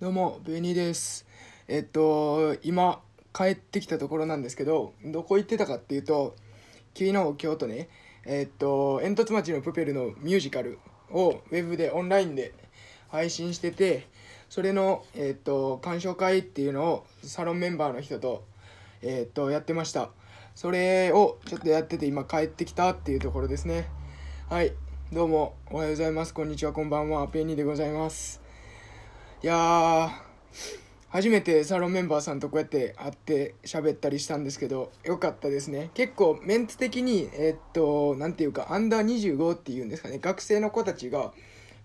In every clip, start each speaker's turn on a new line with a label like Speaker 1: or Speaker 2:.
Speaker 1: どうも、ベニーです。えっと、今、帰ってきたところなんですけど、どこ行ってたかっていうと、昨日、今日とね、えっと、煙突町のプペルのミュージカルをウェブでオンラインで配信してて、それの、えっと、鑑賞会っていうのをサロンメンバーの人と、えっと、やってました。それをちょっとやってて、今帰ってきたっていうところですね。はい、どうも、おはようございます。こんにちは、こんばんは。ペニーでございます。やー初めてサロンメンバーさんとこうやって会って喋ったりしたんですけどよかったですね。結構メンツ的にえーっと何ていうかアンダー25っていうんですかね。学生の子たちが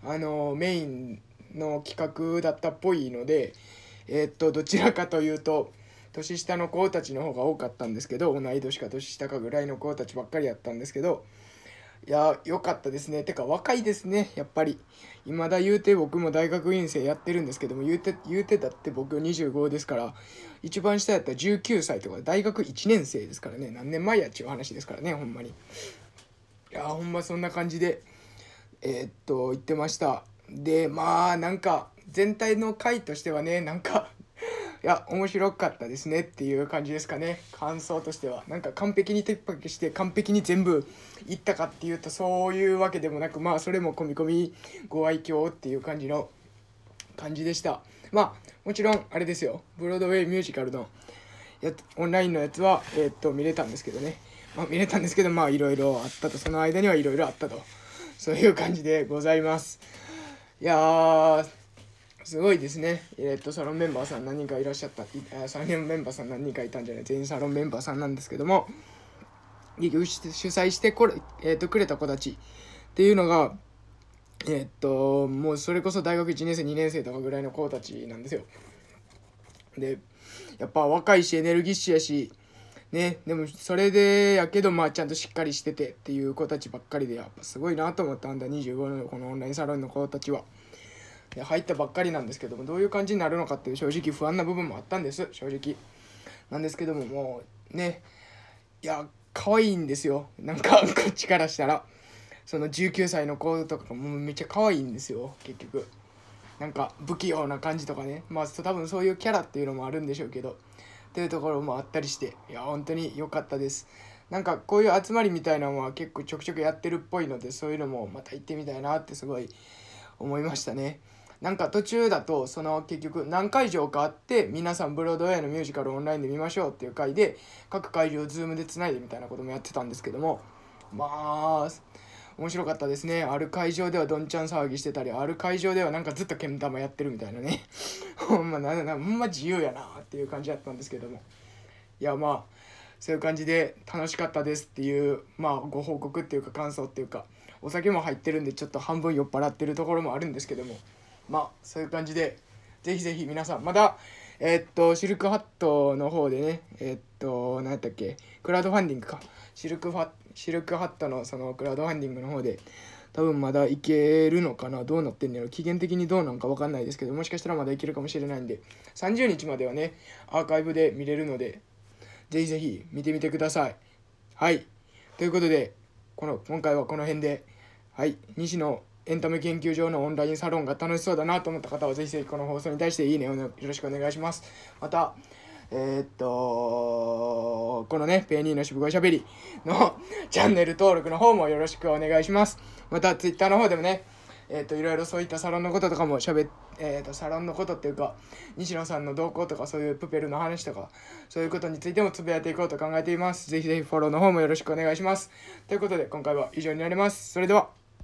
Speaker 1: あのメインの企画だったっぽいのでえーっとどちらかというと年下の子たちの方が多かったんですけど同い年か年下かぐらいの子たちばっかりやったんですけどいや良かったですね。てか若いですね。やっぱり。今だ言うて僕も大学院生やってるんですけども言うて言うてだって僕25ですから一番下やったら19歳とか大学1年生ですからね。何年前やっちゅう話ですからねほんまに。いやほんまそんな感じでえーっと言ってました。でまあなんか全体の回としてはねなんかいや面白かったですねっていう感じですかね。感想としては。なんか完璧にテッパケして完璧に全部いったかっていうとそういうわけでもなくまあそれも込み込みご愛嬌っていう感じの感じでした。まあもちろんあれですよ。ブロードウェイミュージカルのやオンラインのやつはえーっと見れたんですけどね。まあ見れたんですけどまあいろいろあったと。その間にはいろいろあったと。そういう感じでございます。いやーすごいですね。えっ、と、サロンメンバーさん何人かいらっしゃった、サロンメンバーさん何人かいたんじゃない全員サロンメンバーさんなんですけども、結局主催してこれ、えー、とくれた子たちっていうのが、えっ、と、もうそれこそ大学1年生、2年生とかぐらいの子たちなんですよ。で、やっぱ若いしエネルギッシュやし、ね、でもそれでやけどまあちゃんとしっかりしててっていう子たちばっかりでやっぱすごいなと思ったんだ25のこのオンラインサロンの子たちは。入ったばっかりなんですけどもどういう感じになるのかっていう正直不安な部分もあったんです。正直。なんですけどももうねいや可愛いんですよ。なんか こっちからしたら。その19歳の子とかもめっちゃ可愛いんですよ結局。なんか不器用な感じとかね。まあ多分そういうキャラっていうのもあるんでしょうけど。っていうところもあったりして。いや本当に良かったです。なんかこういう集まりみたいなのは結構ちょくちょくやってるっぽいのでそういうのもまた行ってみたいなってすごい思いましたね。なんか途中だとその結局何会場かあって皆さんブロードウェイのミュージカルオンラインで見ましょうっていう回で各会場を Zoom でつないでみたいなこともやってたんですけどもまあ面白かったですね。ある会場ではどんちゃん騒ぎしてたりある会場ではなんかずっとけん玉やってるみたいなね。ほんまななほんま自由やなっていう感じだったんですけども。いやまあそういう感じで楽しかったですっていうまあご報告っていうか感想っていうかお酒も入ってるんでちょっと半分酔っ払ってるところもあるんですけども。まあそういう感じでぜひぜひ皆さんまだえーっとシルクハットの方でねえーっと何やったっけクラウドファンディングか。シルクファシルクハットのそのクラウドファンディングの方で多分まだいけるのかなどうなってんのやろ。期限的にどうなんか分かんないですけどもしかしたらまだいけるかもしれないんで30日まではねアーカイブで見れるのでぜひぜひ見てみてください。はい。ということでこの今回はこの辺ではい。西野エンタメ研究所のオンラインサロンが楽しそうだなと思った方はぜひぜひこの放送に対していいねをよろしくお願いします。またえーっとこのねペーニーの渋声しゃべりのチャンネル登録の方もよろしくお願いします。またツイッターの方でもねえっといろいろそういったサロンのこととかもしゃべえーっとサロンのことっていうか西野さんの動向とかそういうプペルの話とかそういうことについてもつぶやいていこうと考えています。ぜひぜひフォローの方もよろしくお願いします。ということで今回は以上になります。それでは。